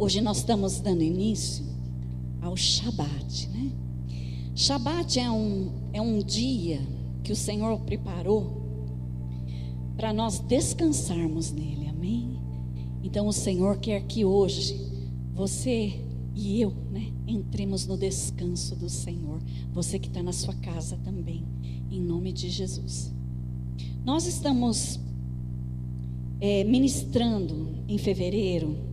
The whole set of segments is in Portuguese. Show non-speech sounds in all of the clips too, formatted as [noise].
Hoje nós estamos dando início ao Shabat, né? Shabat é um, é um dia que o Senhor preparou para nós descansarmos nele, amém? Então o Senhor quer que hoje você e eu, né, entremos no descanso do Senhor. Você que está na sua casa também, em nome de Jesus. Nós estamos é, ministrando em fevereiro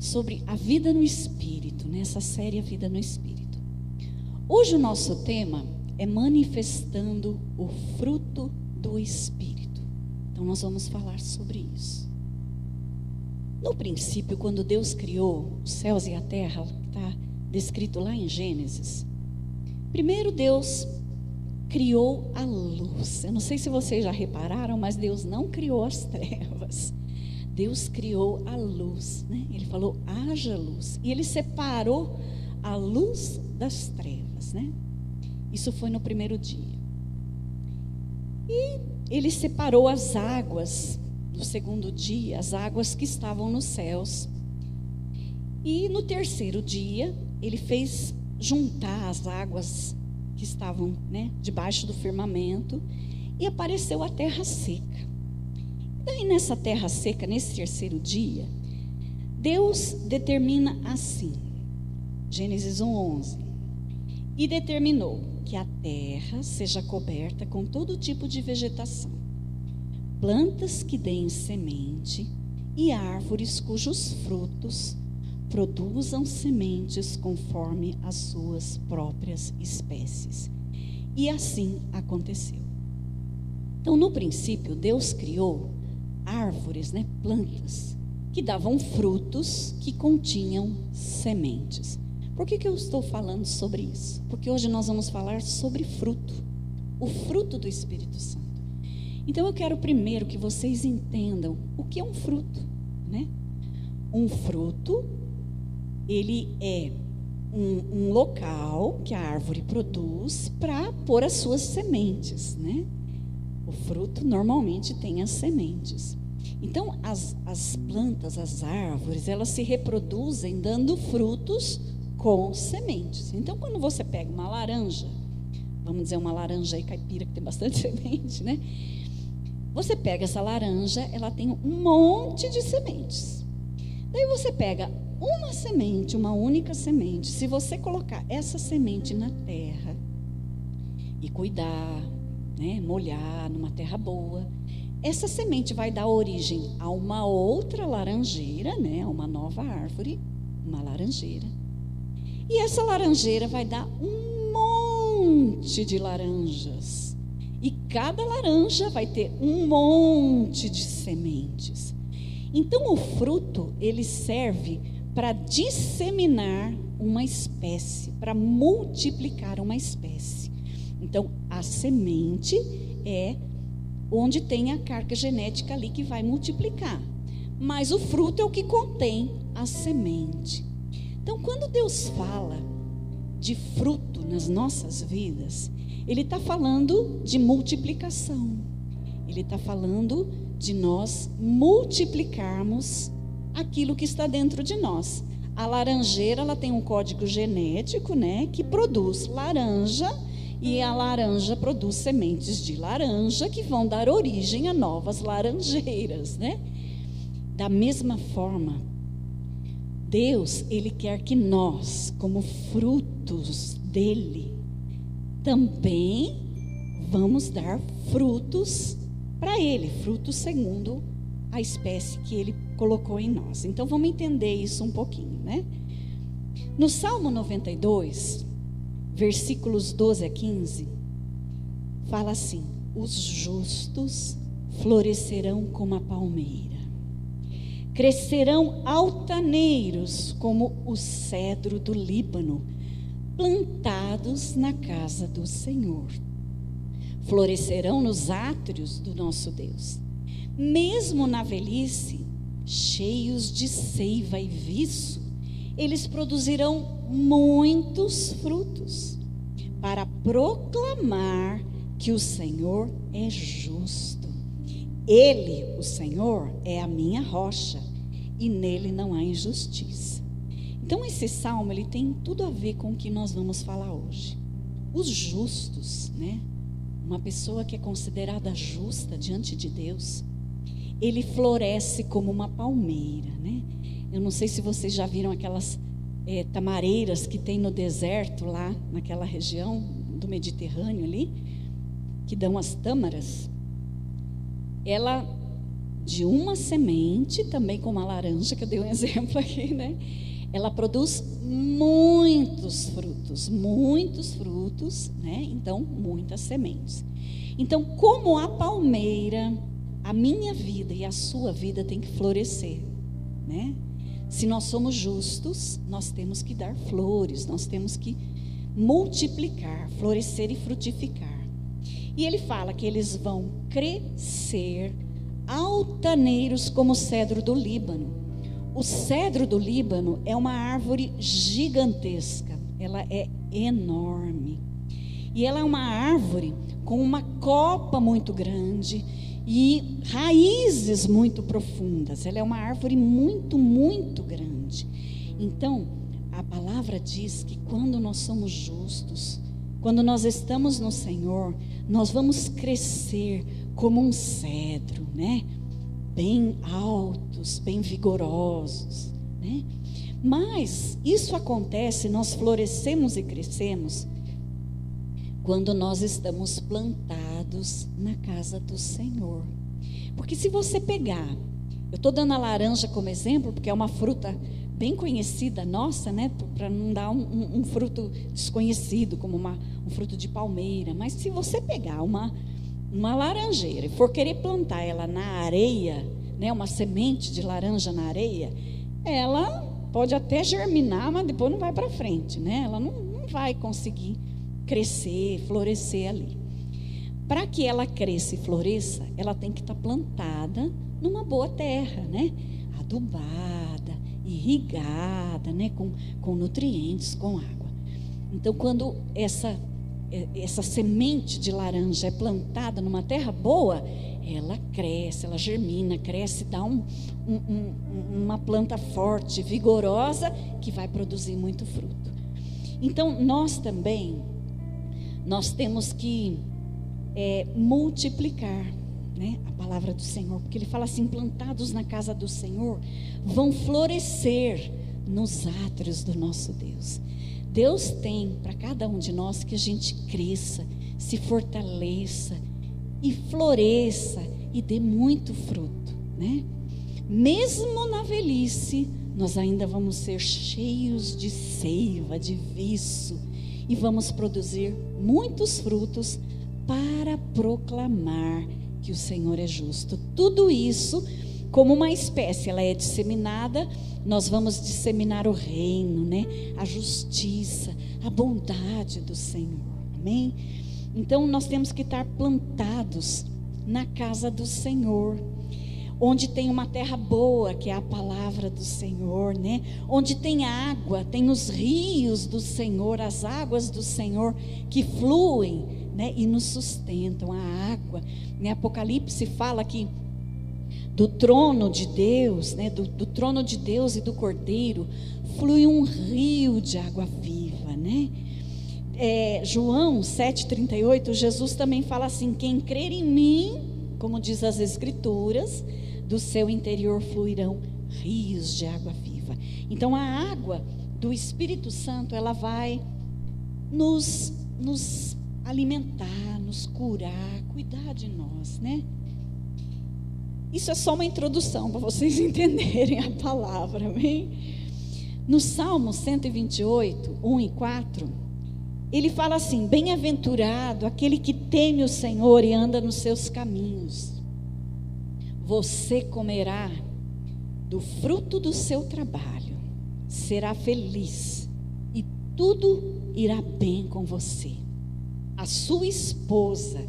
sobre a vida no Espírito, nessa série A Vida no Espírito. Hoje o nosso tema é manifestando o fruto do Espírito. Então nós vamos falar sobre isso. No princípio, quando Deus criou os céus e a terra, está descrito lá em Gênesis. Primeiro Deus criou a luz. Eu não sei se vocês já repararam, mas Deus não criou as trevas. Deus criou a luz, né? Ele falou: "Haja luz". E ele separou a luz das trevas, né? Isso foi no primeiro dia. E ele separou as águas no segundo dia, as águas que estavam nos céus. E no terceiro dia, ele fez juntar as águas que estavam né, debaixo do firmamento e apareceu a terra seca. Daí, nessa terra seca, nesse terceiro dia, Deus determina assim, Gênesis 1:11, e determinou que a terra seja coberta com todo tipo de vegetação, plantas que deem semente e árvores cujos frutos produzam sementes conforme as suas próprias espécies. E assim aconteceu. Então, no princípio, Deus criou árvores, né, plantas, que davam frutos que continham sementes. Por que, que eu estou falando sobre isso? Porque hoje nós vamos falar sobre fruto, o fruto do Espírito Santo. Então eu quero primeiro que vocês entendam o que é um fruto, né? Um fruto ele é um, um local que a árvore produz para pôr as suas sementes, né? O fruto normalmente tem as sementes. Então, as, as plantas, as árvores, elas se reproduzem dando frutos com sementes. Então, quando você pega uma laranja, vamos dizer uma laranja aí caipira que tem bastante [laughs] semente, né? Você pega essa laranja, ela tem um monte de sementes. Daí você pega uma semente, uma única semente, se você colocar essa semente na terra e cuidar, né, molhar numa terra boa, essa semente vai dar origem a uma outra laranjeira, né, uma nova árvore, uma laranjeira. E essa laranjeira vai dar um monte de laranjas. E cada laranja vai ter um monte de sementes. Então o fruto, ele serve para disseminar uma espécie, para multiplicar uma espécie. Então, a semente é onde tem a carga genética ali que vai multiplicar. Mas o fruto é o que contém a semente. Então, quando Deus fala de fruto nas nossas vidas, Ele está falando de multiplicação. Ele está falando de nós multiplicarmos aquilo que está dentro de nós. A laranjeira, ela tem um código genético, né, que produz laranja e a laranja produz sementes de laranja que vão dar origem a novas laranjeiras, né? Da mesma forma, Deus, ele quer que nós, como frutos dele, também vamos dar frutos para ele, frutos segundo a espécie que ele colocou em nós. Então vamos entender isso um pouquinho, né? No Salmo 92, versículos 12 a 15, fala assim: Os justos florescerão como a palmeira, crescerão altaneiros como o cedro do Líbano, plantados na casa do Senhor. Florescerão nos átrios do nosso Deus mesmo na velhice, cheios de seiva e viço, eles produzirão muitos frutos para proclamar que o Senhor é justo. Ele, o Senhor, é a minha rocha e nele não há injustiça. Então esse salmo ele tem tudo a ver com o que nós vamos falar hoje. Os justos, né? Uma pessoa que é considerada justa diante de Deus, ele floresce como uma palmeira, né? Eu não sei se vocês já viram aquelas é, tamareiras que tem no deserto lá naquela região do Mediterrâneo ali, que dão as tâmaras. Ela de uma semente, também como a laranja que eu dei um [laughs] exemplo aqui, né? Ela produz muitos frutos, muitos frutos, né? Então, muitas sementes. Então, como a palmeira, a minha vida e a sua vida tem que florescer, né? Se nós somos justos, nós temos que dar flores, nós temos que multiplicar, florescer e frutificar. E ele fala que eles vão crescer altaneiros como o cedro do Líbano. O cedro do Líbano é uma árvore gigantesca, ela é enorme. E ela é uma árvore com uma copa muito grande e raízes muito profundas. Ela é uma árvore muito, muito grande. Então, a palavra diz que quando nós somos justos, quando nós estamos no Senhor, nós vamos crescer como um cedro, né? Bem altos, bem vigorosos, né? Mas isso acontece, nós florescemos e crescemos quando nós estamos plantados na casa do Senhor. Porque se você pegar, eu estou dando a laranja como exemplo, porque é uma fruta bem conhecida nossa, né? Para não dar um, um, um, fruto desconhecido, como uma, um fruto de palmeira. Mas se você pegar uma, uma laranjeira e for querer plantar ela na areia, né? Uma semente de laranja na areia, ela pode até germinar, mas depois não vai para frente, né? Ela não, não vai conseguir crescer, florescer ali. Para que ela cresça e floresça, ela tem que estar tá plantada numa boa terra, né? Adubada, irrigada, né? Com, com nutrientes, com água. Então, quando essa, é, essa semente de laranja é plantada numa terra boa, ela cresce, ela germina, cresce, dá um, um, um, uma planta forte, vigorosa, que vai produzir muito fruto. Então, nós também nós temos que é, multiplicar né, a palavra do Senhor, porque ele fala assim: plantados na casa do Senhor, vão florescer nos átrios do nosso Deus. Deus tem para cada um de nós que a gente cresça, se fortaleça e floresça e dê muito fruto, né? Mesmo na velhice, nós ainda vamos ser cheios de seiva, de viço, e vamos produzir muitos frutos para proclamar que o Senhor é justo. Tudo isso, como uma espécie, ela é disseminada, nós vamos disseminar o reino, né? A justiça, a bondade do Senhor. Amém? Então nós temos que estar plantados na casa do Senhor onde tem uma terra boa, que é a palavra do Senhor, né? Onde tem água, tem os rios do Senhor, as águas do Senhor que fluem, né? E nos sustentam a água. Em Apocalipse fala que do trono de Deus, né? Do, do trono de Deus e do Cordeiro flui um rio de água viva, né? É, João 7,38, Jesus também fala assim: quem crer em mim, como diz as Escrituras, do seu interior fluirão rios de água viva. Então a água do Espírito Santo, ela vai nos, nos alimentar, nos curar, cuidar de nós, né? Isso é só uma introdução para vocês [laughs] entenderem a palavra, amém? No Salmo 128, 1 e 4, ele fala assim: Bem-aventurado aquele que teme o Senhor e anda nos seus caminhos você comerá do fruto do seu trabalho, será feliz e tudo irá bem com você. A sua esposa,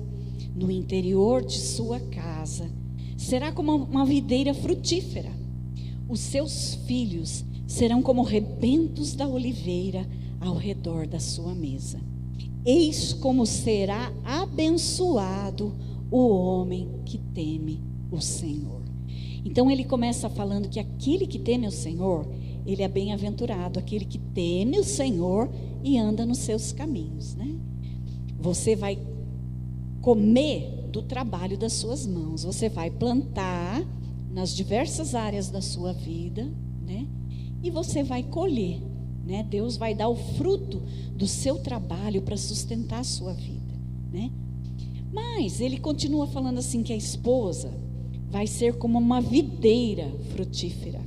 no interior de sua casa, será como uma videira frutífera. Os seus filhos serão como rebentos da oliveira ao redor da sua mesa. Eis como será abençoado o homem que teme o Senhor. Então ele começa falando que aquele que teme o Senhor, ele é bem-aventurado, aquele que teme o Senhor e anda nos seus caminhos, né? Você vai comer do trabalho das suas mãos. Você vai plantar nas diversas áreas da sua vida, né? E você vai colher, né? Deus vai dar o fruto do seu trabalho para sustentar a sua vida, né? Mas ele continua falando assim que a esposa vai ser como uma videira frutífera.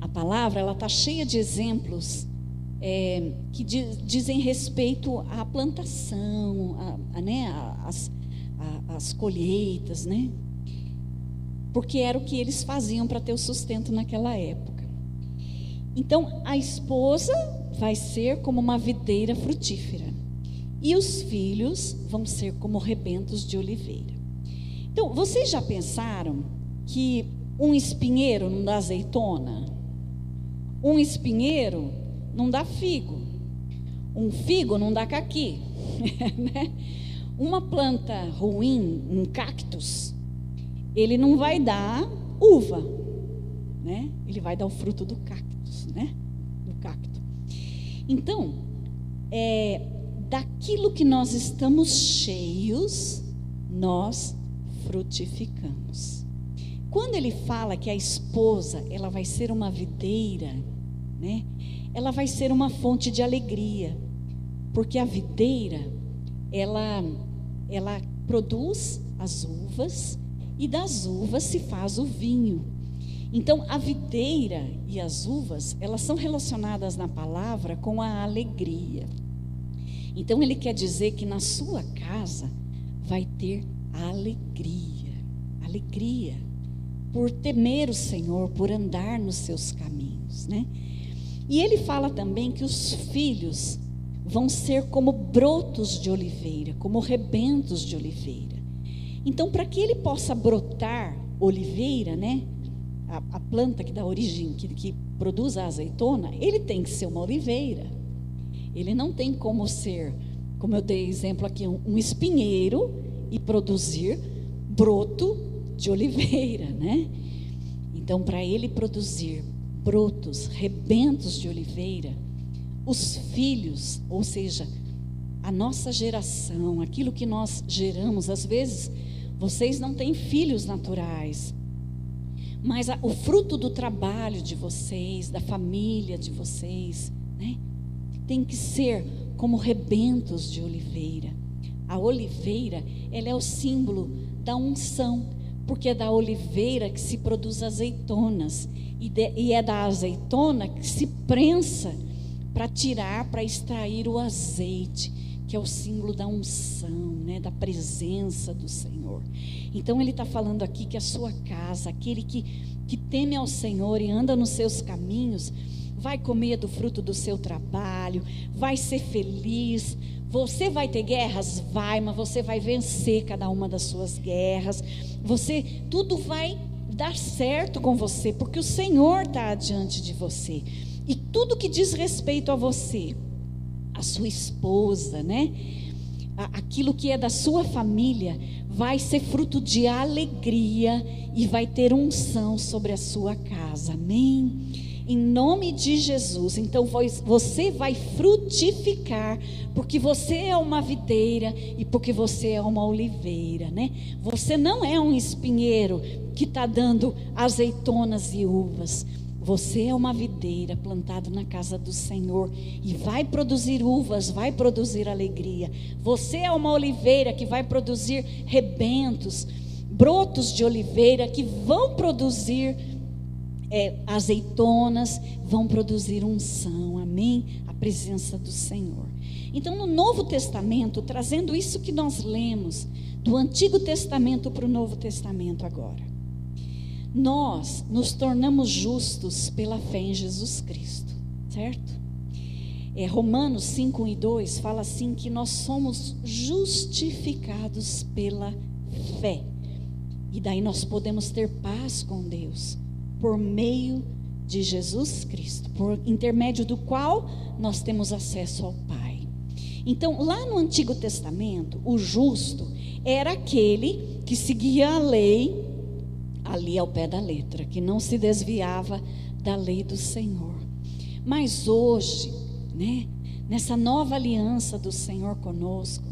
A palavra ela está cheia de exemplos é, que diz, dizem respeito à plantação, a, a, né, a, as colheitas, né? Porque era o que eles faziam para ter o sustento naquela época. Então, a esposa vai ser como uma videira frutífera, e os filhos vão ser como rebentos de oliveira. Então, vocês já pensaram que um espinheiro não dá azeitona? Um espinheiro não dá figo. Um figo não dá caqui. [laughs] né? Uma planta ruim, um cactus, ele não vai dar uva, né? Ele vai dar o fruto do cactus, né? Do cacto. Então, é, daquilo que nós estamos cheios, nós frutificamos. Quando ele fala que a esposa, ela vai ser uma videira, né? Ela vai ser uma fonte de alegria, porque a videira, ela, ela produz as uvas e das uvas se faz o vinho. Então, a videira e as uvas, elas são relacionadas na palavra com a alegria. Então, ele quer dizer que na sua casa vai ter alegria, alegria, por temer o Senhor, por andar nos seus caminhos, né? E ele fala também que os filhos vão ser como brotos de oliveira, como rebentos de oliveira. Então, para que ele possa brotar oliveira, né? A, a planta que dá origem, que, que produz a azeitona, ele tem que ser uma oliveira. Ele não tem como ser, como eu dei exemplo aqui, um, um espinheiro e produzir broto de oliveira, né? Então, para ele produzir brotos, rebentos de oliveira, os filhos, ou seja, a nossa geração, aquilo que nós geramos, às vezes vocês não têm filhos naturais, mas a, o fruto do trabalho de vocês, da família de vocês, né, tem que ser como rebentos de oliveira. A oliveira, ela é o símbolo da unção, porque é da oliveira que se produz azeitonas e, de, e é da azeitona que se prensa para tirar, para extrair o azeite, que é o símbolo da unção, né, da presença do Senhor. Então ele está falando aqui que a sua casa, aquele que, que teme ao Senhor e anda nos seus caminhos, vai comer do fruto do seu trabalho, vai ser feliz. Você vai ter guerras? Vai, mas você vai vencer cada uma das suas guerras. Você, tudo vai dar certo com você, porque o Senhor está diante de você. E tudo que diz respeito a você, a sua esposa, né? Aquilo que é da sua família, vai ser fruto de alegria e vai ter unção sobre a sua casa. Amém? Em nome de Jesus. Então você vai frutificar, porque você é uma videira e porque você é uma oliveira, né? Você não é um espinheiro que está dando azeitonas e uvas. Você é uma videira plantada na casa do Senhor e vai produzir uvas, vai produzir alegria. Você é uma oliveira que vai produzir rebentos, brotos de oliveira que vão produzir é, azeitonas, vão produzir unção, amém? A presença do Senhor. Então, no Novo Testamento, trazendo isso que nós lemos, do Antigo Testamento para o Novo Testamento agora, nós nos tornamos justos pela fé em Jesus Cristo, certo? É, Romanos 5, 1 e 2 fala assim: que nós somos justificados pela fé. E daí nós podemos ter paz com Deus por meio de Jesus Cristo, por intermédio do qual nós temos acesso ao Pai. Então, lá no Antigo Testamento, o justo era aquele que seguia a lei ali ao pé da letra, que não se desviava da lei do Senhor. Mas hoje, né, nessa nova aliança do Senhor conosco,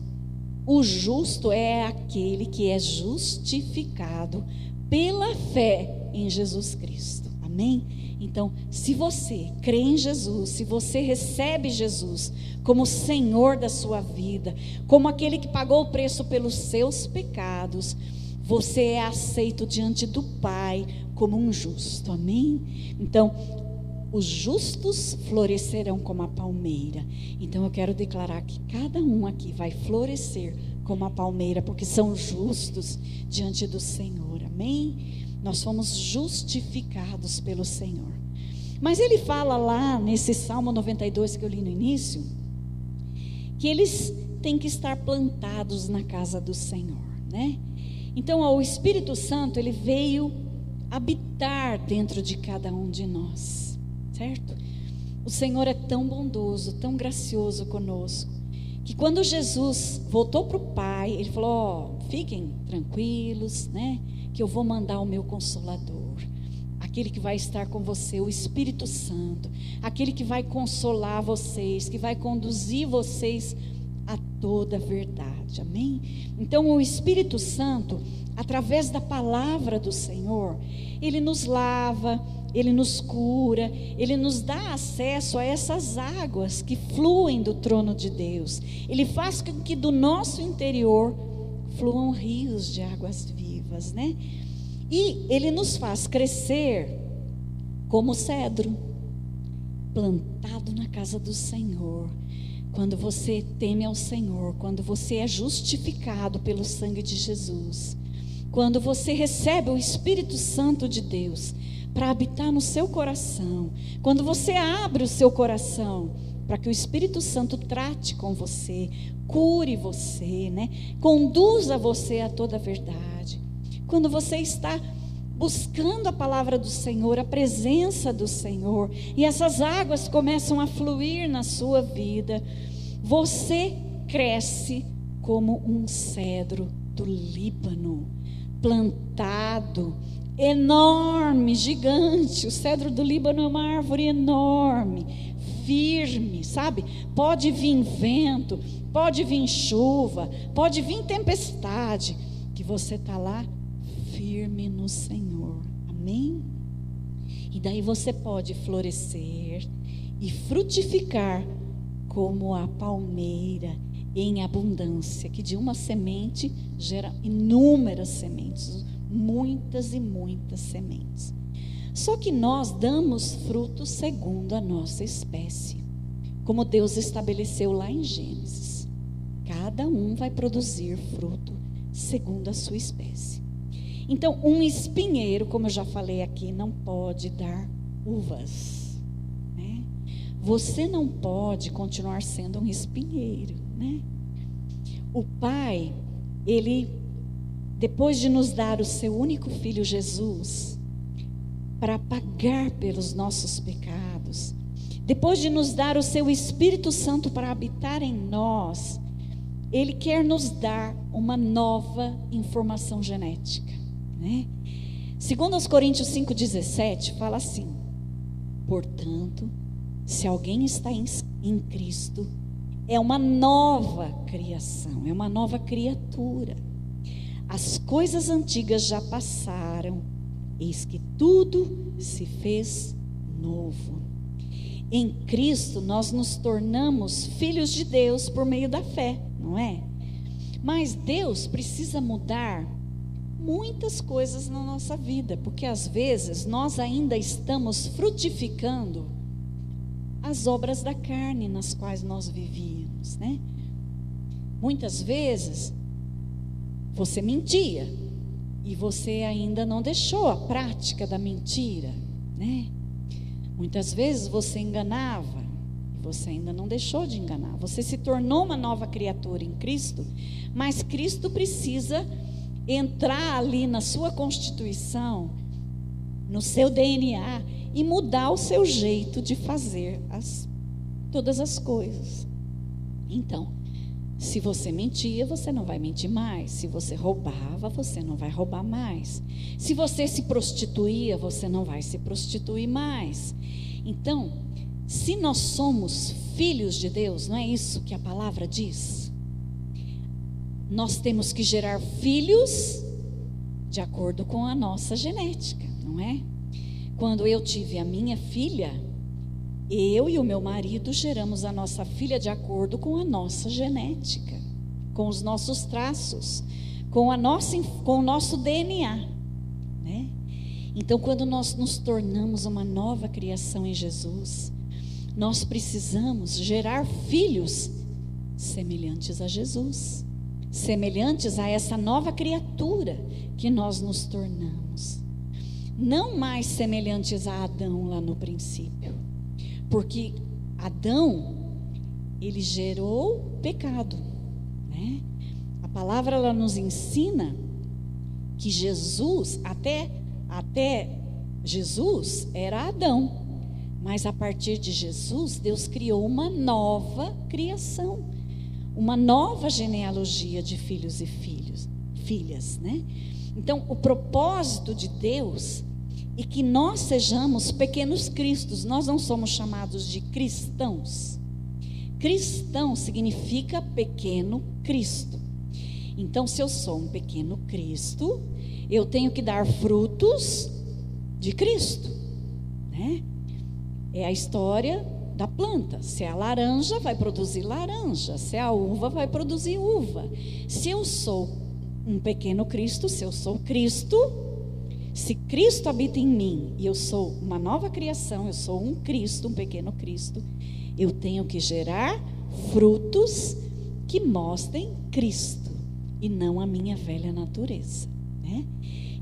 o justo é aquele que é justificado pela fé em Jesus Cristo. Amém? Então, se você crê em Jesus, se você recebe Jesus como Senhor da sua vida, como aquele que pagou o preço pelos seus pecados, você é aceito diante do Pai como um justo. Amém? Então, os justos florescerão como a palmeira. Então eu quero declarar que cada um aqui vai florescer como a palmeira, porque são justos diante do Senhor. Amém? Nós fomos justificados pelo Senhor. Mas ele fala lá nesse Salmo 92 que eu li no início, que eles têm que estar plantados na casa do Senhor, né? Então, o Espírito Santo, ele veio habitar dentro de cada um de nós, certo? O Senhor é tão bondoso, tão gracioso conosco, que quando Jesus voltou para o Pai, ele falou: ó, fiquem tranquilos, né? Que eu vou mandar o meu consolador, aquele que vai estar com você, o Espírito Santo, aquele que vai consolar vocês, que vai conduzir vocês a toda a verdade. Amém? Então, o Espírito Santo, através da palavra do Senhor, ele nos lava, ele nos cura, ele nos dá acesso a essas águas que fluem do trono de Deus. Ele faz com que do nosso interior fluam rios de águas vivas, né? E ele nos faz crescer como cedro, plantado na casa do Senhor. Quando você teme ao Senhor, quando você é justificado pelo sangue de Jesus, quando você recebe o Espírito Santo de Deus para habitar no seu coração, quando você abre o seu coração para que o Espírito Santo trate com você, cure você, né? Conduza você a toda a verdade. Quando você está buscando a palavra do Senhor, a presença do Senhor, e essas águas começam a fluir na sua vida, você cresce como um cedro do Líbano plantado, enorme, gigante. O cedro do Líbano é uma árvore enorme, firme, sabe? Pode vir vento, pode vir chuva, pode vir tempestade, que você está lá firme no Senhor. Amém? E daí você pode florescer e frutificar como a palmeira em abundância, que de uma semente gera inúmeras sementes, muitas e muitas sementes. Só que nós damos frutos segundo a nossa espécie, como Deus estabeleceu lá em Gênesis. Cada um vai produzir fruto segundo a sua espécie. Então, um espinheiro, como eu já falei aqui, não pode dar uvas. Né? Você não pode continuar sendo um espinheiro né? O Pai, ele depois de nos dar o seu único filho Jesus para pagar pelos nossos pecados, depois de nos dar o seu Espírito Santo para habitar em nós, ele quer nos dar uma nova informação genética, né? Segundo os Coríntios 5:17 fala assim: Portanto, se alguém está em, em Cristo, é uma nova criação, é uma nova criatura. As coisas antigas já passaram, eis que tudo se fez novo. Em Cristo nós nos tornamos filhos de Deus por meio da fé, não é? Mas Deus precisa mudar muitas coisas na nossa vida, porque às vezes nós ainda estamos frutificando as obras da carne nas quais nós vivíamos, né? Muitas vezes você mentia e você ainda não deixou a prática da mentira, né? Muitas vezes você enganava e você ainda não deixou de enganar. Você se tornou uma nova criatura em Cristo, mas Cristo precisa entrar ali na sua constituição, no seu DNA e mudar o seu jeito de fazer as, todas as coisas. Então, Se você mentia, você não vai mentir mais. Se você roubava, você não vai roubar mais. Se você se prostituía, você não vai se prostituir mais. Então, se nós somos filhos de Deus, não é isso que a palavra diz? Nós temos que gerar filhos de acordo com a nossa genética, não é? Quando eu tive a minha filha, eu e o meu marido geramos a nossa filha de acordo com a nossa genética, com os nossos traços, com, a nossa, com o nosso DNA. Né? Então, quando nós nos tornamos uma nova criação em Jesus, nós precisamos gerar filhos semelhantes a Jesus, semelhantes a essa nova criatura que nós nos tornamos. Não mais semelhantes a Adão lá no princípio porque Adão, ele gerou pecado, né? A palavra ela nos ensina que Jesus, até até Jesus era Adão, mas a partir de Jesus, Deus criou uma nova criação, uma nova genealogia de filhos e filhos, filhas, né? Então, o propósito de Deus e que nós sejamos pequenos cristos. Nós não somos chamados de cristãos. Cristão significa pequeno Cristo. Então, se eu sou um pequeno Cristo, eu tenho que dar frutos de Cristo, né? É a história da planta. Se é a laranja, vai produzir laranja. Se é a uva, vai produzir uva. Se eu sou um pequeno Cristo, se eu sou Cristo, se Cristo habita em mim e eu sou uma nova criação, eu sou um Cristo, um pequeno Cristo, eu tenho que gerar frutos que mostrem Cristo e não a minha velha natureza. Né?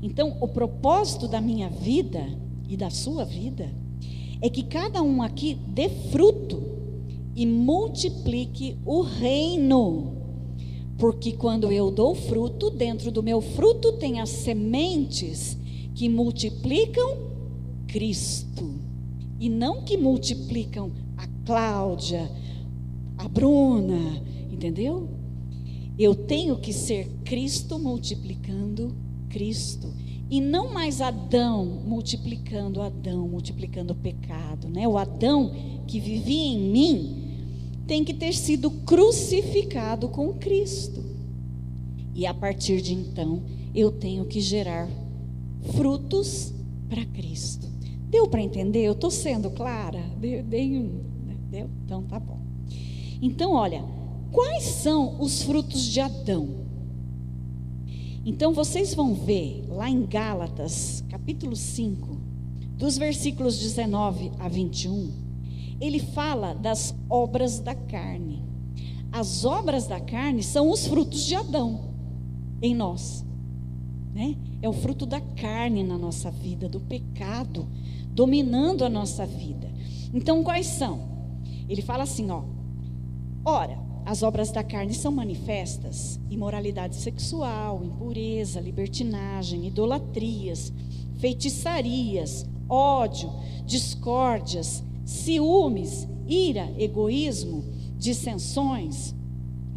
Então, o propósito da minha vida e da sua vida é que cada um aqui dê fruto e multiplique o reino. Porque quando eu dou fruto, dentro do meu fruto tem as sementes que multiplicam Cristo e não que multiplicam a Cláudia, a Bruna, entendeu? Eu tenho que ser Cristo multiplicando Cristo e não mais Adão multiplicando Adão, multiplicando o pecado, né? O Adão que vivia em mim tem que ter sido crucificado com Cristo. E a partir de então, eu tenho que gerar frutos para Cristo. Deu para entender? Eu estou sendo clara? Deu, deu? Então tá bom. Então, olha, quais são os frutos de Adão? Então vocês vão ver lá em Gálatas, capítulo 5, dos versículos 19 a 21, ele fala das obras da carne. As obras da carne são os frutos de Adão em nós, né? é o fruto da carne na nossa vida, do pecado dominando a nossa vida. Então, quais são? Ele fala assim, ó: Ora, as obras da carne são manifestas: imoralidade sexual, impureza, libertinagem, idolatrias, feitiçarias, ódio, discórdias, ciúmes, ira, egoísmo, dissensões,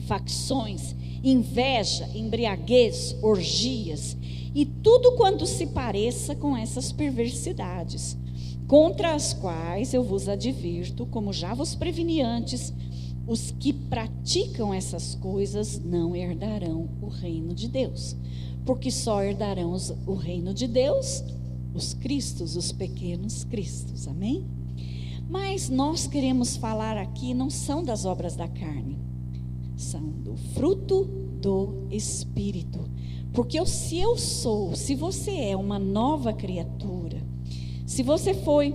facções, inveja, embriaguez, orgias e tudo quanto se pareça com essas perversidades, contra as quais eu vos advirto, como já vos preveni antes, os que praticam essas coisas não herdarão o reino de Deus, porque só herdarão o reino de Deus os cristos, os pequenos cristos. Amém? Mas nós queremos falar aqui não são das obras da carne, são do fruto do espírito. Porque eu, se eu sou, se você é uma nova criatura, se você foi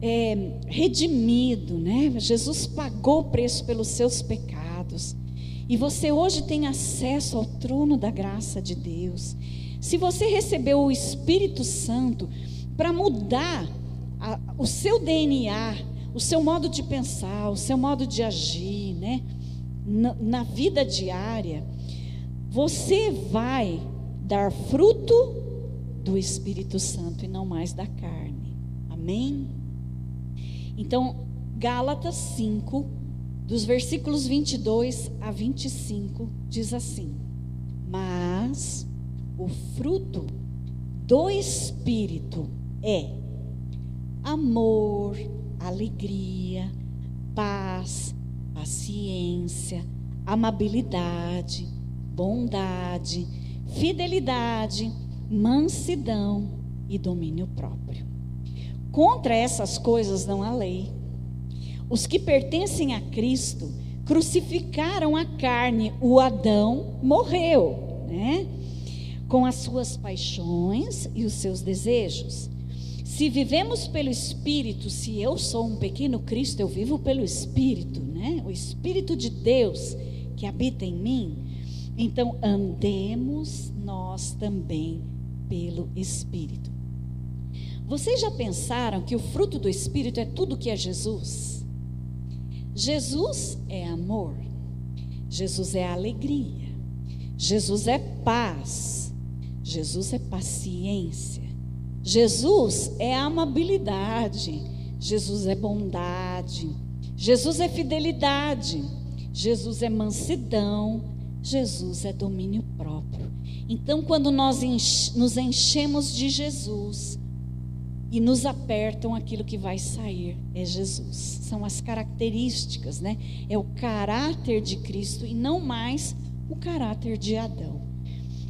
é, redimido, né? Jesus pagou o preço pelos seus pecados. E você hoje tem acesso ao trono da graça de Deus. Se você recebeu o Espírito Santo para mudar a, o seu DNA, o seu modo de pensar, o seu modo de agir, né? na, na vida diária, você vai dar fruto do Espírito Santo e não mais da carne. Amém? Então, Gálatas 5, dos versículos 22 a 25, diz assim: Mas o fruto do Espírito é amor, alegria, paz, paciência, amabilidade, bondade, fidelidade, mansidão e domínio próprio. Contra essas coisas não há lei. Os que pertencem a Cristo crucificaram a carne, o Adão morreu, né? Com as suas paixões e os seus desejos. Se vivemos pelo Espírito, se eu sou um pequeno Cristo, eu vivo pelo Espírito, né? O Espírito de Deus que habita em mim. Então andemos nós também pelo Espírito. Vocês já pensaram que o fruto do Espírito é tudo que é Jesus? Jesus é amor, Jesus é alegria, Jesus é paz, Jesus é paciência, Jesus é amabilidade, Jesus é bondade, Jesus é fidelidade, Jesus é mansidão, Jesus é domínio próprio. Então, quando nós nos enchemos de Jesus, e nos apertam aquilo que vai sair é Jesus. São as características, né? É o caráter de Cristo e não mais o caráter de Adão.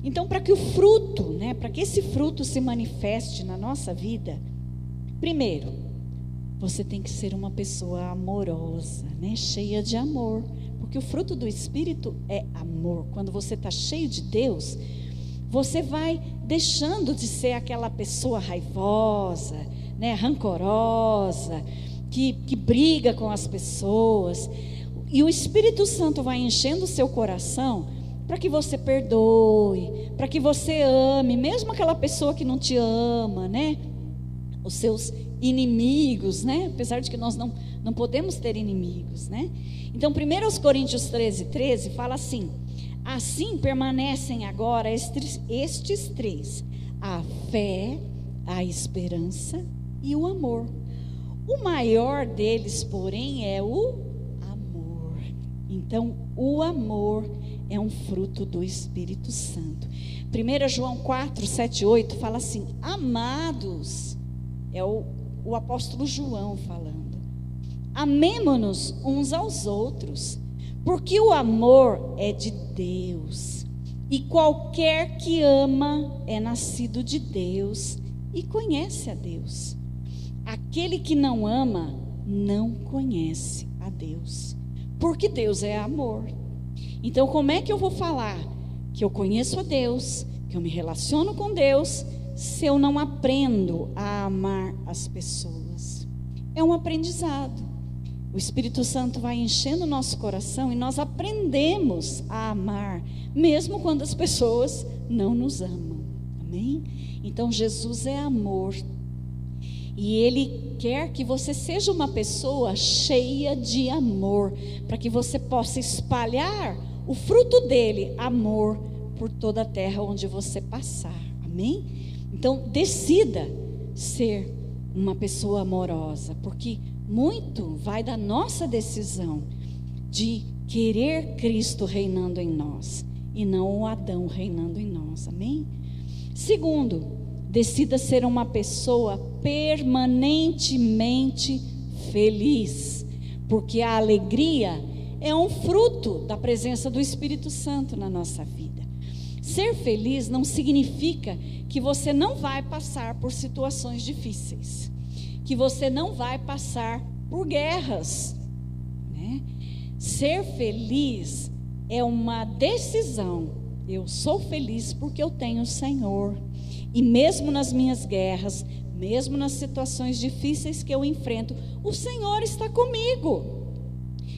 Então, para que o fruto, né, para que esse fruto se manifeste na nossa vida, primeiro, você tem que ser uma pessoa amorosa, né, cheia de amor, porque o fruto do Espírito é amor. Quando você está cheio de Deus, você vai deixando de ser aquela pessoa raivosa, né, rancorosa, que, que briga com as pessoas. E o Espírito Santo vai enchendo o seu coração para que você perdoe, para que você ame, mesmo aquela pessoa que não te ama, né? Os seus inimigos, né? Apesar de que nós não, não podemos ter inimigos, né? Então, 1 Coríntios 13, 13 fala assim: Assim permanecem agora estes, estes três: a fé, a esperança e o amor. O maior deles, porém, é o amor. Então, o amor é um fruto do Espírito Santo. 1 João 4, 7, 8 fala assim: Amados, é o, o apóstolo João falando, amemo-nos uns aos outros porque o amor é de Deus. E qualquer que ama é nascido de Deus e conhece a Deus. Aquele que não ama não conhece a Deus, porque Deus é amor. Então, como é que eu vou falar que eu conheço a Deus, que eu me relaciono com Deus, se eu não aprendo a amar as pessoas? É um aprendizado. O Espírito Santo vai enchendo o nosso coração e nós aprendemos a amar, mesmo quando as pessoas não nos amam. Amém? Então Jesus é amor. E Ele quer que você seja uma pessoa cheia de amor, para que você possa espalhar o fruto dele, amor, por toda a terra onde você passar. Amém? Então, decida ser uma pessoa amorosa, porque muito vai da nossa decisão de querer Cristo reinando em nós e não o Adão reinando em nós. Amém? Segundo, decida ser uma pessoa permanentemente feliz, porque a alegria é um fruto da presença do Espírito Santo na nossa vida. Ser feliz não significa que você não vai passar por situações difíceis que você não vai passar por guerras. Né? Ser feliz é uma decisão. Eu sou feliz porque eu tenho o Senhor. E mesmo nas minhas guerras, mesmo nas situações difíceis que eu enfrento, o Senhor está comigo.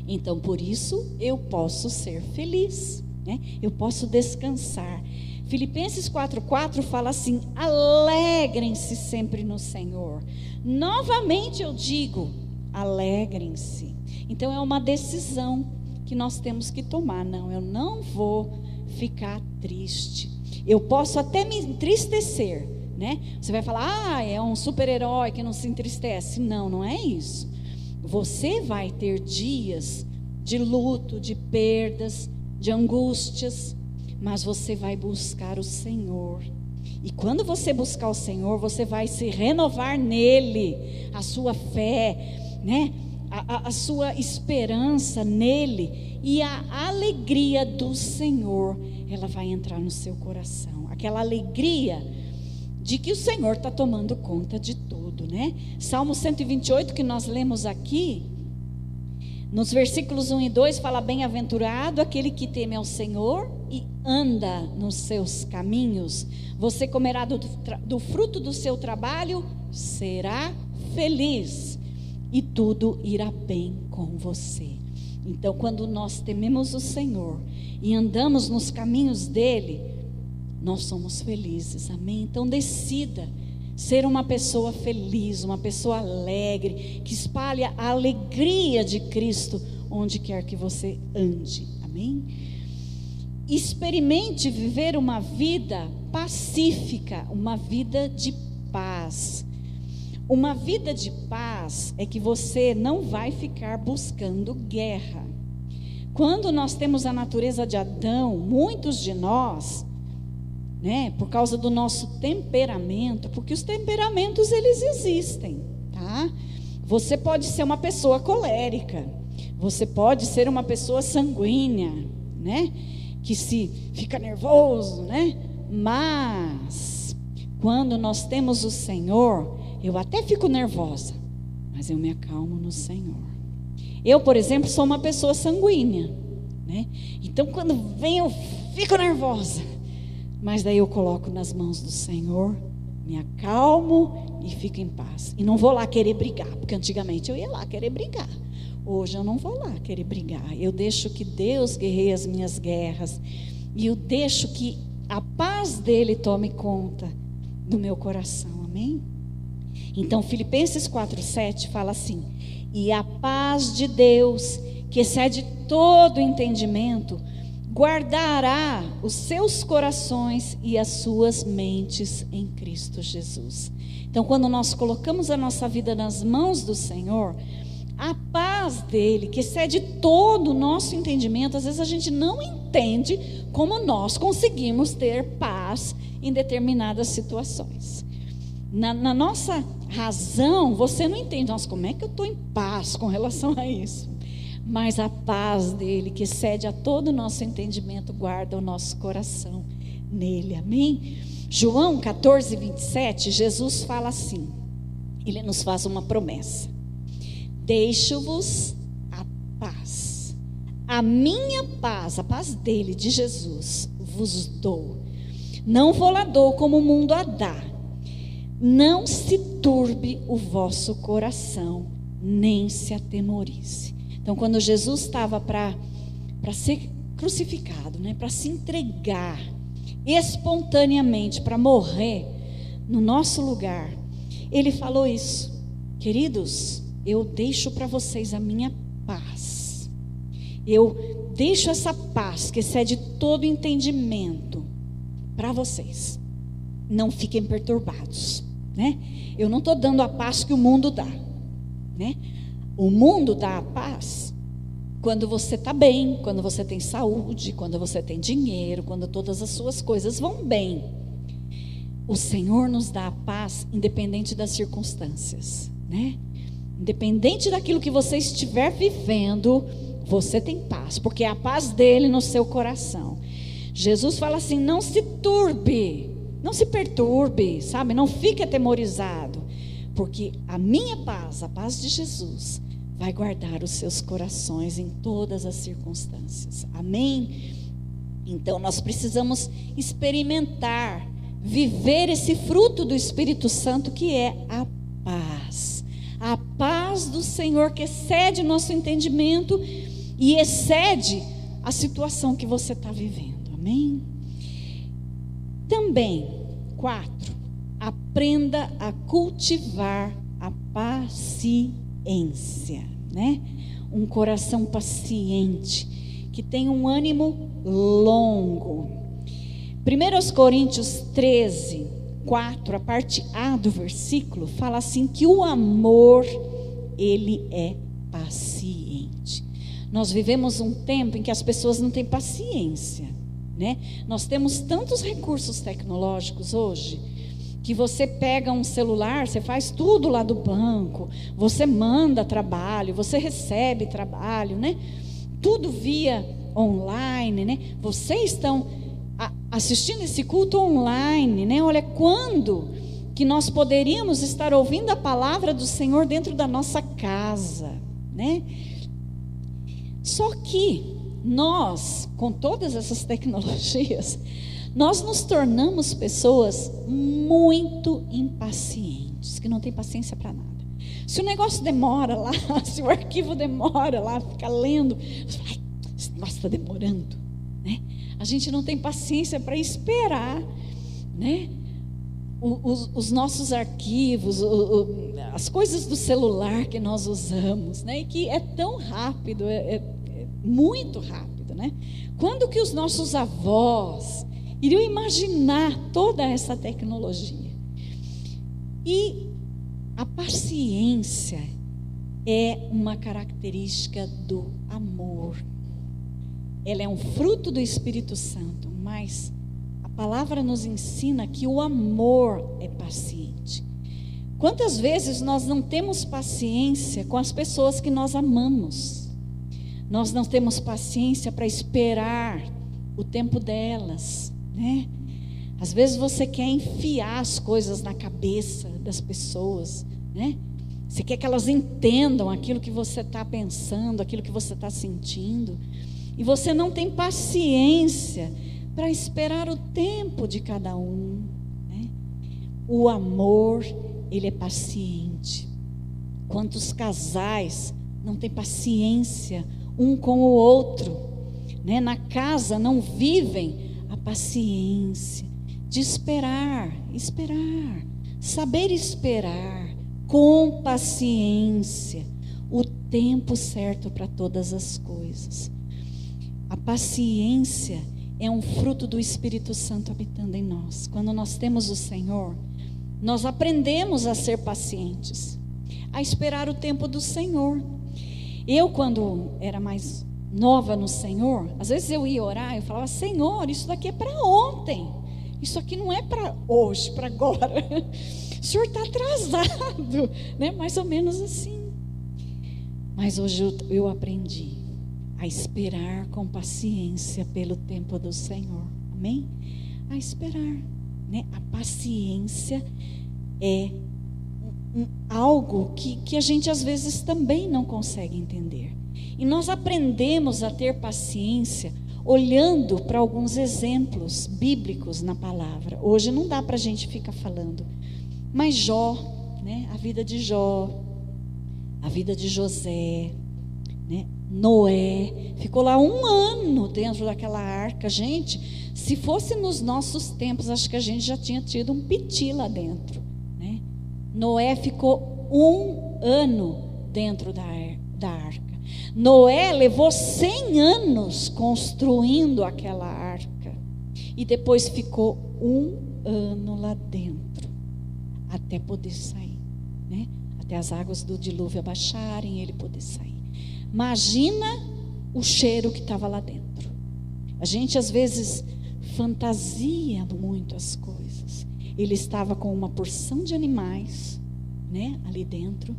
Então, por isso, eu posso ser feliz, né? eu posso descansar. Filipenses 4,4 fala assim: alegrem-se sempre no Senhor. Novamente eu digo: alegrem-se. Então é uma decisão que nós temos que tomar. Não, eu não vou ficar triste. Eu posso até me entristecer, né? Você vai falar: ah, é um super-herói que não se entristece. Não, não é isso. Você vai ter dias de luto, de perdas, de angústias, mas você vai buscar o Senhor. E quando você buscar o Senhor, você vai se renovar nele, a sua fé, né? A, a, a, sua esperança nele e a alegria do Senhor, ela vai entrar no seu coração. Aquela alegria de que o Senhor está tomando conta de tudo, né? Salmo 128 que nós lemos aqui, nos versículos 1 e 2 fala: Bem-aventurado aquele que teme ao Senhor e anda nos seus caminhos. Você comerá do, do fruto do seu trabalho, será feliz e tudo irá bem com você. Então, quando nós tememos o Senhor e andamos nos caminhos dele, nós somos felizes. Amém? Então, decida ser uma pessoa feliz, uma pessoa alegre, que espalha a alegria de Cristo onde quer que você ande. Amém? Experimente viver uma vida pacífica, uma vida de paz. Uma vida de paz é que você não vai ficar buscando guerra. Quando nós temos a natureza de Adão, muitos de nós né? Por causa do nosso temperamento, porque os temperamentos eles existem, tá? Você pode ser uma pessoa colérica, você pode ser uma pessoa sanguínea, né? Que se fica nervoso, né? Mas quando nós temos o Senhor, eu até fico nervosa, mas eu me acalmo no Senhor. Eu, por exemplo, sou uma pessoa sanguínea, né? Então quando vem eu fico nervosa. Mas daí eu coloco nas mãos do Senhor, me acalmo e fico em paz. E não vou lá querer brigar, porque antigamente eu ia lá querer brigar. Hoje eu não vou lá querer brigar. Eu deixo que Deus guerreie as minhas guerras. E eu deixo que a paz dele tome conta do meu coração. Amém? Então, Filipenses 4,7 fala assim: E a paz de Deus, que excede todo entendimento, guardará os seus corações e as suas mentes em Cristo Jesus. Então, quando nós colocamos a nossa vida nas mãos do Senhor, a paz dele, que excede todo o nosso entendimento, às vezes a gente não entende como nós conseguimos ter paz em determinadas situações. Na, na nossa razão, você não entende, nossa, como é que eu estou em paz com relação a isso? mas a paz dele, que excede a todo o nosso entendimento, guarda o nosso coração nele. Amém? João 14, 27, Jesus fala assim: ele nos faz uma promessa: Deixo-vos a paz, a minha paz, a paz dele, de Jesus, vos dou. Não vou lá dou como o mundo a dá. Não se turbe o vosso coração, nem se atemorize. Então, quando Jesus estava para ser crucificado, né, para se entregar espontaneamente, para morrer no nosso lugar, ele falou isso. Queridos, eu deixo para vocês a minha paz. Eu deixo essa paz que excede todo entendimento para vocês. Não fiquem perturbados, né? Eu não estou dando a paz que o mundo dá, né? O mundo dá a paz quando você está bem, quando você tem saúde, quando você tem dinheiro, quando todas as suas coisas vão bem. O Senhor nos dá a paz independente das circunstâncias, né? Independente daquilo que você estiver vivendo, você tem paz, porque é a paz dele no seu coração. Jesus fala assim: não se turbe, não se perturbe, sabe? Não fique atemorizado, porque a minha paz, a paz de Jesus, vai guardar os seus corações em todas as circunstâncias. Amém? Então nós precisamos experimentar, viver esse fruto do Espírito Santo que é a. A paz do Senhor que excede nosso entendimento e excede a situação que você está vivendo. Amém? Também, quatro, aprenda a cultivar a paciência paciência, né? Um coração paciente, que tem um ânimo longo. 1 Coríntios 13, 4, a parte A do versículo, fala assim: que o amor, ele é paciente. Nós vivemos um tempo em que as pessoas não têm paciência, né? Nós temos tantos recursos tecnológicos hoje que você pega um celular, você faz tudo lá do banco, você manda trabalho, você recebe trabalho, né? Tudo via online, né? Vocês estão assistindo esse culto online, né? Olha quando que nós poderíamos estar ouvindo a palavra do Senhor dentro da nossa casa, né? Só que nós, com todas essas tecnologias, nós nos tornamos pessoas muito impacientes, que não tem paciência para nada. Se o negócio demora lá, [laughs] se o arquivo demora lá, fica lendo, você fala, esse negócio está demorando, né? A gente não tem paciência para esperar, né? Os, os, nossos arquivos, as coisas do celular que nós usamos, né? E que é tão rápido, é, é, é muito rápido, né? Quando que os nossos avós iriam imaginar toda essa tecnologia? E a paciência é uma característica do amor. Ela é um fruto do Espírito Santo, mas a palavra nos ensina que o amor é paciente. Quantas vezes nós não temos paciência com as pessoas que nós amamos? Nós não temos paciência para esperar o tempo delas, né? Às vezes você quer enfiar as coisas na cabeça das pessoas, né? Você quer que elas entendam aquilo que você está pensando, aquilo que você está sentindo. E você não tem paciência para esperar o tempo de cada um. Né? O amor, ele é paciente. Quantos casais não têm paciência um com o outro? Né? Na casa não vivem a paciência de esperar, esperar, saber esperar com paciência o tempo certo para todas as coisas. A paciência é um fruto do Espírito Santo habitando em nós. Quando nós temos o Senhor, nós aprendemos a ser pacientes, a esperar o tempo do Senhor. Eu, quando era mais nova no Senhor, às vezes eu ia orar, eu falava: Senhor, isso daqui é para ontem, isso aqui não é para hoje, para agora. [laughs] O Senhor está atrasado, [laughs] né? Mais ou menos assim. Mas hoje eu, eu aprendi a esperar com paciência pelo tempo do Senhor. Amém? A esperar, né? A paciência é algo que, que a gente às vezes também não consegue entender. E nós aprendemos a ter paciência olhando para alguns exemplos bíblicos na palavra. Hoje não dá para a gente ficar falando, mas Jó, né? A vida de Jó, a vida de José, né? Noé ficou lá um ano dentro daquela arca. Gente, se fosse nos nossos tempos, acho que a gente já tinha tido um piti lá dentro. Né? Noé ficou um ano dentro da, da arca. Noé levou 100 anos construindo aquela arca. E depois ficou um ano lá dentro, até poder sair. Né? Até as águas do dilúvio abaixarem e ele poder sair. Imagina o cheiro que estava lá dentro. A gente às vezes fantasia muito as coisas. Ele estava com uma porção de animais, né, ali dentro,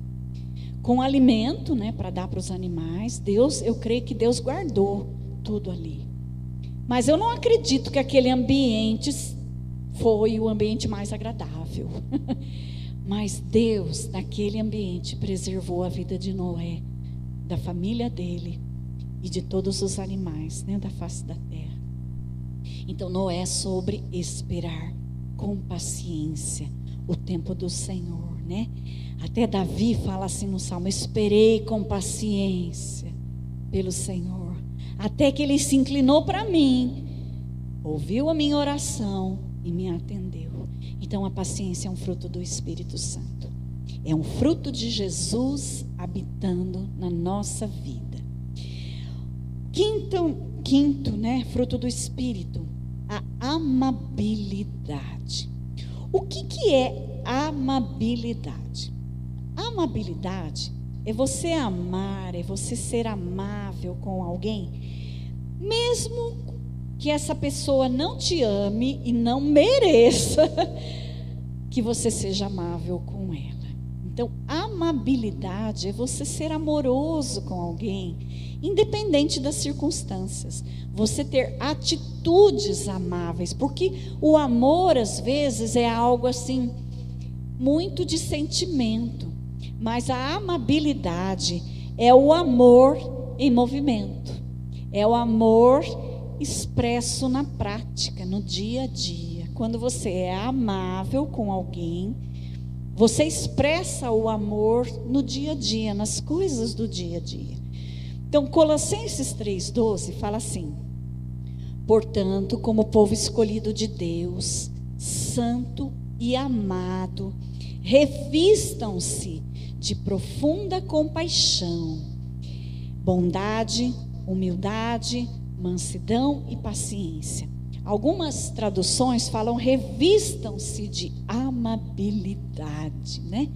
com alimento, né, para dar para os animais. Deus, eu creio que Deus guardou tudo ali. Mas eu não acredito que aquele ambiente foi o ambiente mais agradável. [laughs] Mas Deus, naquele ambiente, preservou a vida de Noé da família dele e de todos os animais né, da face da terra. Então, não é sobre esperar com paciência o tempo do Senhor, né? Até Davi fala assim no Salmo: Esperei com paciência pelo Senhor, até que ele se inclinou para mim, ouviu a minha oração e me atendeu. Então, a paciência é um fruto do Espírito Santo. É um fruto de Jesus habitando na nossa vida. Quinto, quinto, né, fruto do espírito, a amabilidade. O que que é amabilidade? Amabilidade é você amar, é você ser amável com alguém, mesmo que essa pessoa não te ame e não mereça [laughs] que você seja amável com ela. Então, amabilidade é você ser amoroso com alguém, independente das circunstâncias. Você ter atitudes amáveis, porque o amor às vezes é algo assim muito de sentimento, mas a amabilidade é o amor em movimento. É o amor expresso na prática, no dia a dia. Quando você é amável com alguém, você expressa o amor no dia a dia, nas coisas do dia a dia. Então, Colossenses 3,12 fala assim: Portanto, como povo escolhido de Deus, santo e amado, revistam-se de profunda compaixão, bondade, humildade, mansidão e paciência Algumas traduções falam revistam-se de amabilidade, né?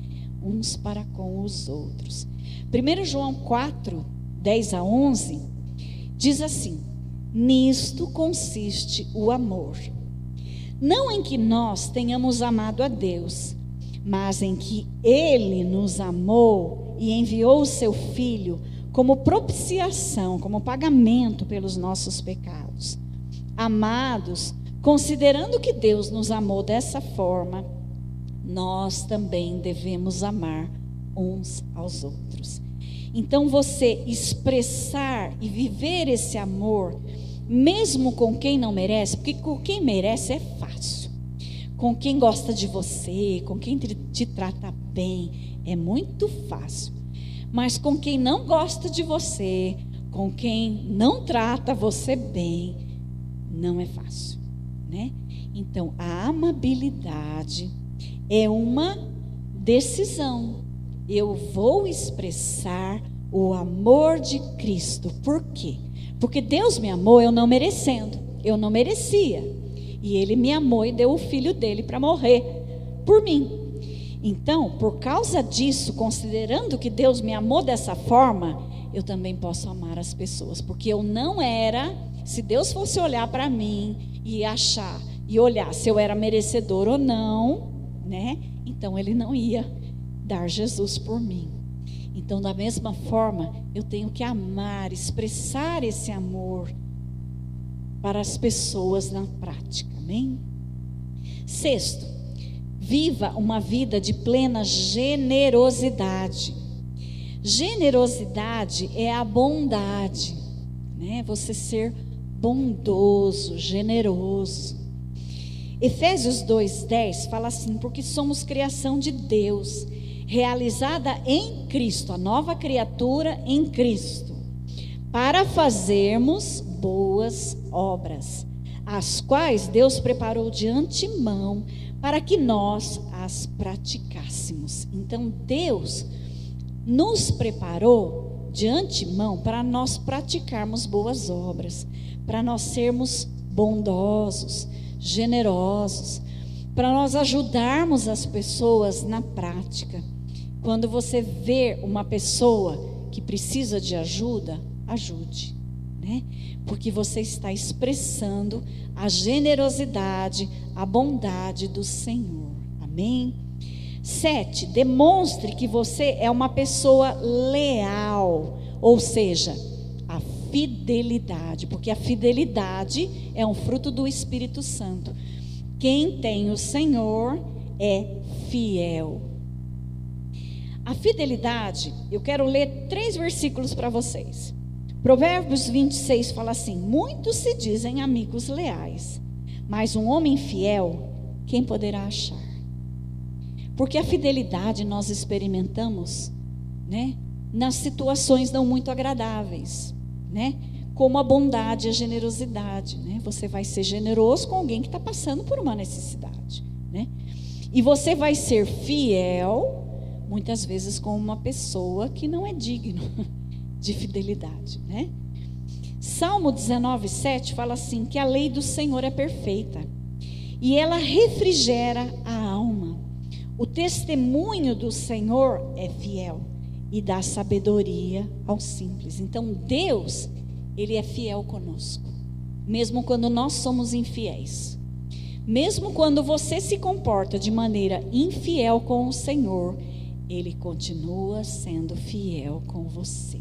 Uns para com os outros. 1 João 4, 10 a 11, diz assim: Nisto consiste o amor. Não em que nós tenhamos amado a Deus, mas em que Ele nos amou e enviou o seu Filho como propiciação, como pagamento pelos nossos pecados. Amados, considerando que Deus nos amou dessa forma, nós também devemos amar uns aos outros. Então, você expressar e viver esse amor, mesmo com quem não merece, porque com quem merece é fácil. Com quem gosta de você, com quem te, trata bem, é muito fácil. Mas com quem não gosta de você, com quem não trata você bem, não é fácil, né? Então, a amabilidade é uma decisão. Eu vou expressar o amor de Cristo. Por quê? Porque Deus me amou eu não merecendo. Eu não merecia. E ele me amou e deu o filho dele para morrer por mim. Então, por causa disso, considerando que Deus me amou dessa forma, eu também posso amar as pessoas, porque eu não era se Deus fosse olhar para mim e achar e olhar se eu era merecedor ou não, né? Então ele não ia dar Jesus por mim. Então, da mesma forma, eu tenho que amar, expressar esse amor para as pessoas na prática. Amém? Sexto, viva uma vida de plena generosidade. Generosidade é a bondade, né? Você ser bondoso, generoso. Efésios 2:10 fala assim: "Porque somos criação de Deus, realizada em Cristo, a nova criatura em Cristo, para fazermos boas obras, as quais Deus preparou de antemão para que nós as praticássemos." Então Deus nos preparou de antemão para nós praticarmos boas obras para nós sermos bondosos, generosos, para nós ajudarmos as pessoas na prática. Quando você vê uma pessoa que precisa de ajuda, ajude, né? Porque você está expressando a generosidade, a bondade do Senhor. Amém? Sete, demonstre que você é uma pessoa leal, ou seja, fidelidade, porque a fidelidade é um fruto do Espírito Santo. Quem tem o Senhor é fiel. A fidelidade, eu quero ler três versículos para vocês. Provérbios 26 fala assim: Muitos se dizem amigos leais, mas um homem fiel, quem poderá achar? Porque a fidelidade nós experimentamos, né, nas situações não muito agradáveis né? Como a bondade a generosidade, né? Você vai ser generoso com alguém que está passando por uma necessidade, né? E você vai ser fiel, muitas vezes, com uma pessoa que não é digno [laughs] de fidelidade, né? Salmo 19, 7 fala assim: que a lei do Senhor é perfeita e ela refrigera a alma. O testemunho do Senhor é fiel e dá sabedoria ao simples. Então Deus, ele é fiel conosco, mesmo quando nós somos infiéis. Mesmo quando você se comporta de maneira infiel com o Senhor, ele continua sendo fiel com você.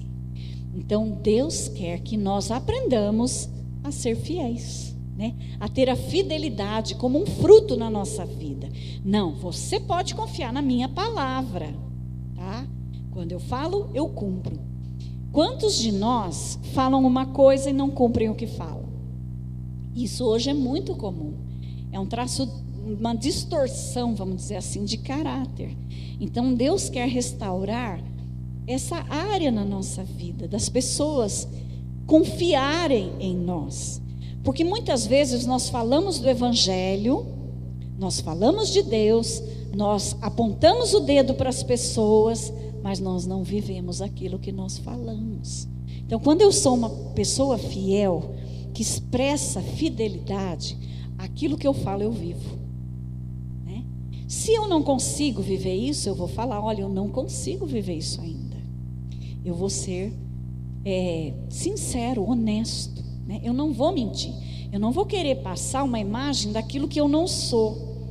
Então Deus quer que nós aprendamos a ser fiéis, né? A ter a fidelidade como um fruto na nossa vida. Não, você pode confiar na minha palavra, tá? Quando eu falo, eu cumpro. Quantos de nós falam uma coisa e não cumprem o que falam? Isso hoje é muito comum. É um traço, uma distorção, vamos dizer assim, de caráter. Então Deus quer restaurar essa área na nossa vida, das pessoas confiarem em nós. Porque muitas vezes nós falamos do Evangelho, nós falamos de Deus, nós apontamos o dedo para as pessoas, mas nós não vivemos aquilo que nós falamos. Então, quando eu sou uma pessoa fiel, que expressa fidelidade, aquilo que eu falo eu vivo. Né? Se eu não consigo viver isso, eu vou falar: olha, eu não consigo viver isso ainda. Eu vou ser é, sincero, honesto. Né? Eu não vou mentir. Eu não vou querer passar uma imagem daquilo que eu não sou.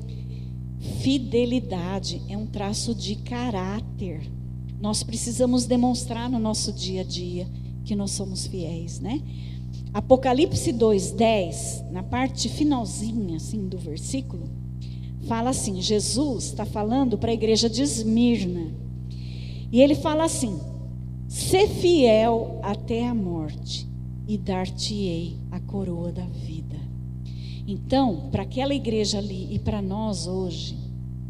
Fidelidade é um traço de caráter. Nós precisamos demonstrar no nosso dia a dia que nós somos fiéis, né? Apocalipse 2:10, na parte finalzinha assim do versículo, fala assim: Jesus está falando para a igreja de Esmirna. E ele fala assim: "Ser fiel até a morte, e dar-te-ei a coroa da vida". Então, para aquela igreja ali e para nós hoje,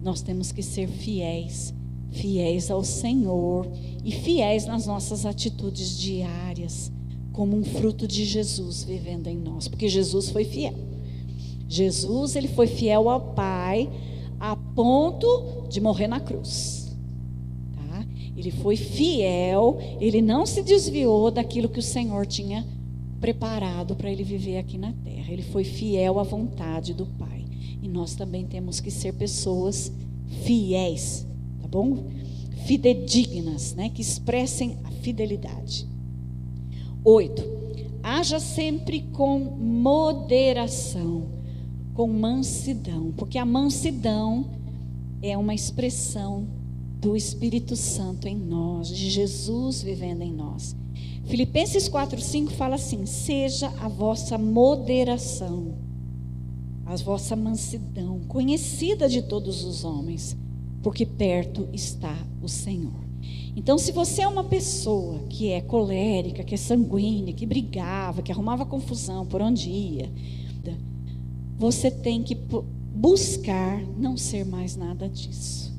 nós temos que ser fiéis, fiéis ao Senhor e fiéis nas nossas atitudes diárias como um fruto de Jesus vivendo em nós, porque Jesus foi fiel. Jesus, ele foi fiel ao Pai a ponto de morrer na cruz. Tá? Ele foi fiel, ele não se desviou daquilo que o Senhor tinha preparado para ele viver aqui na terra. Ele foi fiel à vontade do Pai. E nós também temos que ser pessoas fiéis, tá bom? Fidedignas, né? Que expressem a fidelidade. 8. Haja sempre com moderação, com mansidão, porque a mansidão é uma expressão do Espírito Santo em nós, de Jesus vivendo em nós. Filipenses 4:5 fala assim: "Seja a vossa moderação, a vossa mansidão conhecida de todos os homens, porque perto está o Senhor." Então, se você é uma pessoa que é colérica, que é sanguínea, que brigava, que arrumava confusão por onde ia, você tem que buscar não ser mais nada disso,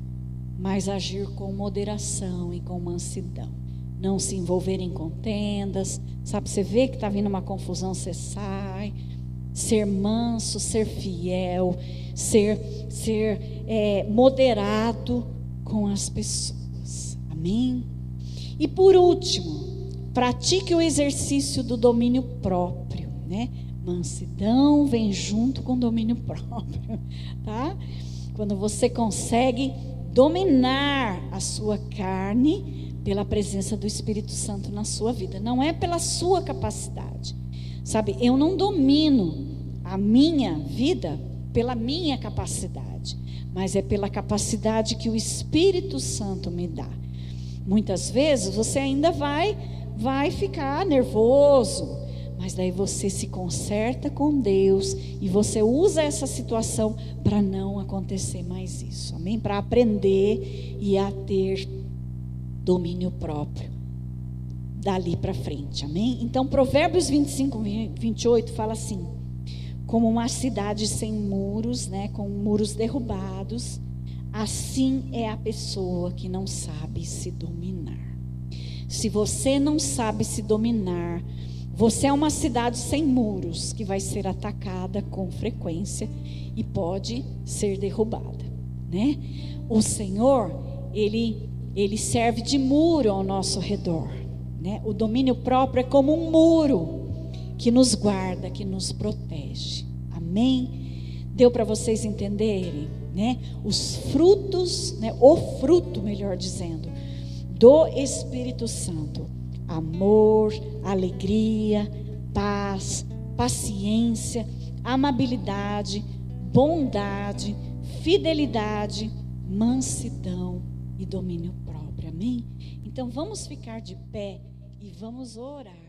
mas agir com moderação e com mansidão. Não se envolver em contendas, sabe? Você vê que está vindo uma confusão, você sai. Ser manso, ser fiel, ser, ser é, moderado com as pessoas. Amém? E por último, pratique o exercício do domínio próprio, né? Mansidão vem junto com domínio [laughs] próprio, tá? Quando você consegue dominar a sua carne pela presença do Espírito Santo na sua vida, não é pela sua capacidade. Sabe, eu não domino a minha vida pela minha capacidade, mas é pela capacidade que o Espírito Santo me dá. Muitas vezes você ainda vai vai ficar nervoso, mas daí você se conserta com Deus e você usa essa situação para não acontecer mais isso. Amém? Para aprender e a ter domínio próprio dali para frente. Amém? Então, Provérbios 25, 28 fala assim: como uma cidade sem muros, né, com muros derrubados, Assim é a pessoa que não sabe se dominar. Se você não sabe se dominar, você é uma cidade sem muros que vai ser atacada com frequência e pode ser derrubada, né? O Senhor, ele ele serve de muro ao nosso redor, né? O domínio próprio é como um muro que nos guarda, que nos protege. Amém? Deu para vocês entenderem? né? Os frutos, né? O fruto, melhor dizendo, do Espírito Santo: amor, alegria, paz, paciência, amabilidade, bondade, fidelidade, mansidão e domínio. Amém? Então vamos ficar de pé e vamos orar.